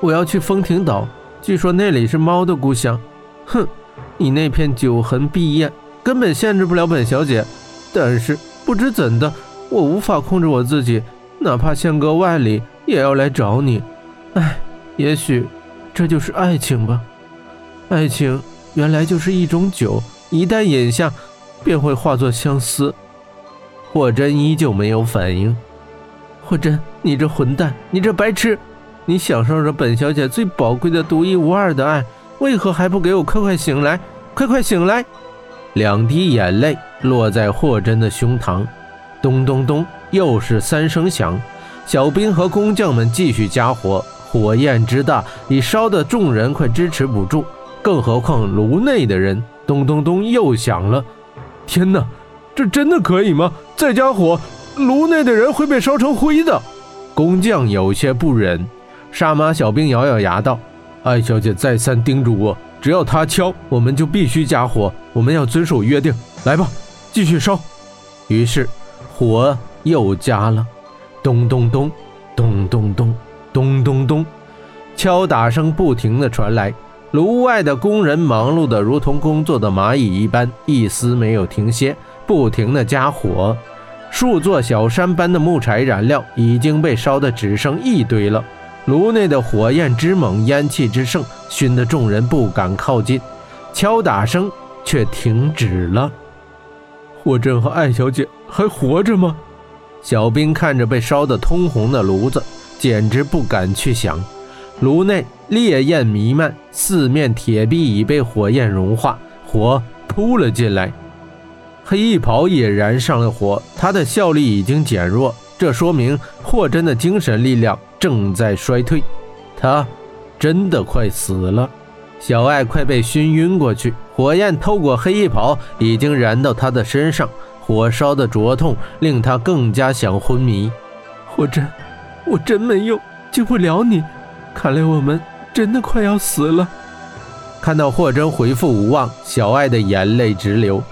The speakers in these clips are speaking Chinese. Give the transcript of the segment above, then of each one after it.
我要去风亭岛，据说那里是猫的故乡。哼，你那片酒痕碧艳，根本限制不了本小姐。但是不知怎的，我无法控制我自己，哪怕相隔万里，也要来找你。唉，也许这就是爱情吧。爱情原来就是一种酒，一旦饮下，便会化作相思。霍真依旧没有反应。霍真，你这混蛋，你这白痴！你享受着本小姐最宝贵的独一无二的爱，为何还不给我快快醒来？快快醒来！两滴眼泪落在霍真的胸膛，咚咚咚，又是三声响。小兵和工匠们继续加火，火焰之大，已烧得众人快支持不住。更何况炉内的人，咚咚咚，又响了。天哪，这真的可以吗？再加火，炉内的人会被烧成灰的。工匠有些不忍。杀马小兵咬咬牙道：“艾小姐再三叮嘱我，只要他敲，我们就必须加火。我们要遵守约定。来吧，继续烧。”于是火又加了，咚咚咚，咚咚咚，咚咚咚，敲打声不停的传来。炉外的工人忙碌的如同工作的蚂蚁一般，一丝没有停歇，不停的加火。数座小山般的木柴燃料已经被烧得只剩一堆了。炉内的火焰之猛，烟气之盛，熏得众人不敢靠近。敲打声却停止了。霍震和艾小姐还活着吗？小兵看着被烧得通红的炉子，简直不敢去想。炉内烈焰弥漫，四面铁壁已被火焰融化，火扑了进来。黑衣袍也燃上了火，他的效力已经减弱，这说明霍真的精神力量。正在衰退，他真的快死了。小爱快被熏晕过去，火焰透过黑衣袍，已经燃到他的身上，火烧的灼痛令他更加想昏迷。霍真，我真没用救不了你，看来我们真的快要死了。看到霍真回复无望，小爱的眼泪直流。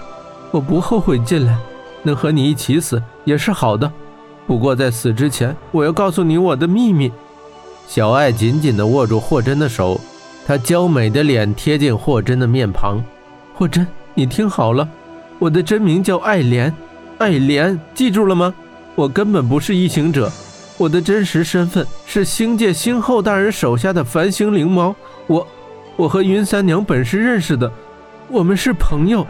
我不后悔进来，能和你一起死也是好的。不过在死之前，我要告诉你我的秘密。小爱紧紧地握住霍真的手，她娇美的脸贴近霍真的面庞。霍真，你听好了，我的真名叫爱莲，爱莲，记住了吗？我根本不是异行者，我的真实身份是星界星后大人手下的繁星灵猫。我，我和云三娘本是认识的，我们是朋友。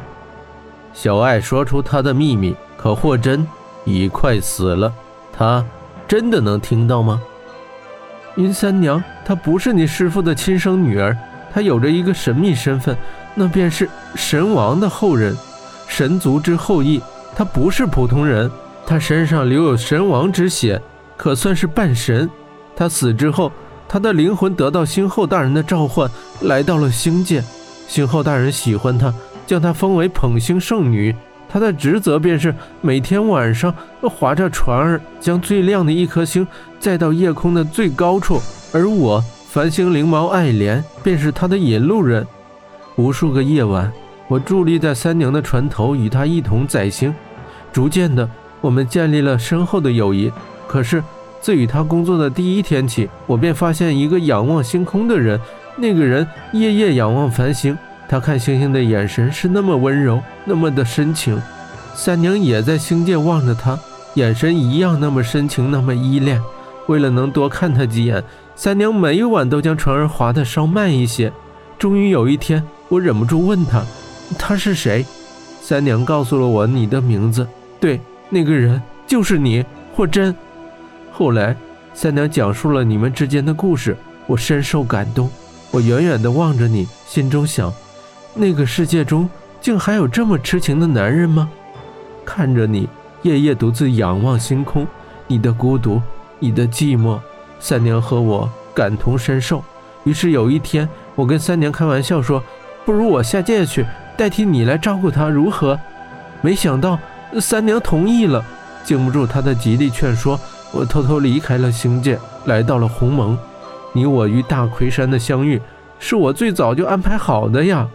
小爱说出她的秘密，可霍真已快死了。他真的能听到吗？云三娘，她不是你师父的亲生女儿，她有着一个神秘身份，那便是神王的后人，神族之后裔。她不是普通人，她身上留有神王之血，可算是半神。她死之后，她的灵魂得到星后大人的召唤，来到了星界。星后大人喜欢她，将她封为捧星圣女。他的职责便是每天晚上划着船儿，将最亮的一颗星载到夜空的最高处，而我繁星灵毛爱莲便是他的引路人。无数个夜晚，我伫立在三娘的船头，与他一同载星。逐渐的，我们建立了深厚的友谊。可是，自与他工作的第一天起，我便发现一个仰望星空的人，那个人夜夜仰望繁星。他看星星的眼神是那么温柔，那么的深情。三娘也在星界望着他，眼神一样那么深情，那么依恋。为了能多看他几眼，三娘每一晚都将船儿划得稍慢一些。终于有一天，我忍不住问他：“他是谁？”三娘告诉了我你的名字。对，那个人就是你，霍真。后来，三娘讲述了你们之间的故事，我深受感动。我远远地望着你，心中想。那个世界中竟还有这么痴情的男人吗？看着你夜夜独自仰望星空，你的孤独，你的寂寞，三娘和我感同身受。于是有一天，我跟三娘开玩笑说：“不如我下界去，代替你来照顾她，如何？”没想到三娘同意了。经不住她的极力劝说，我偷偷离开了星界，来到了鸿蒙。你我与大魁山的相遇。是我最早就安排好的呀。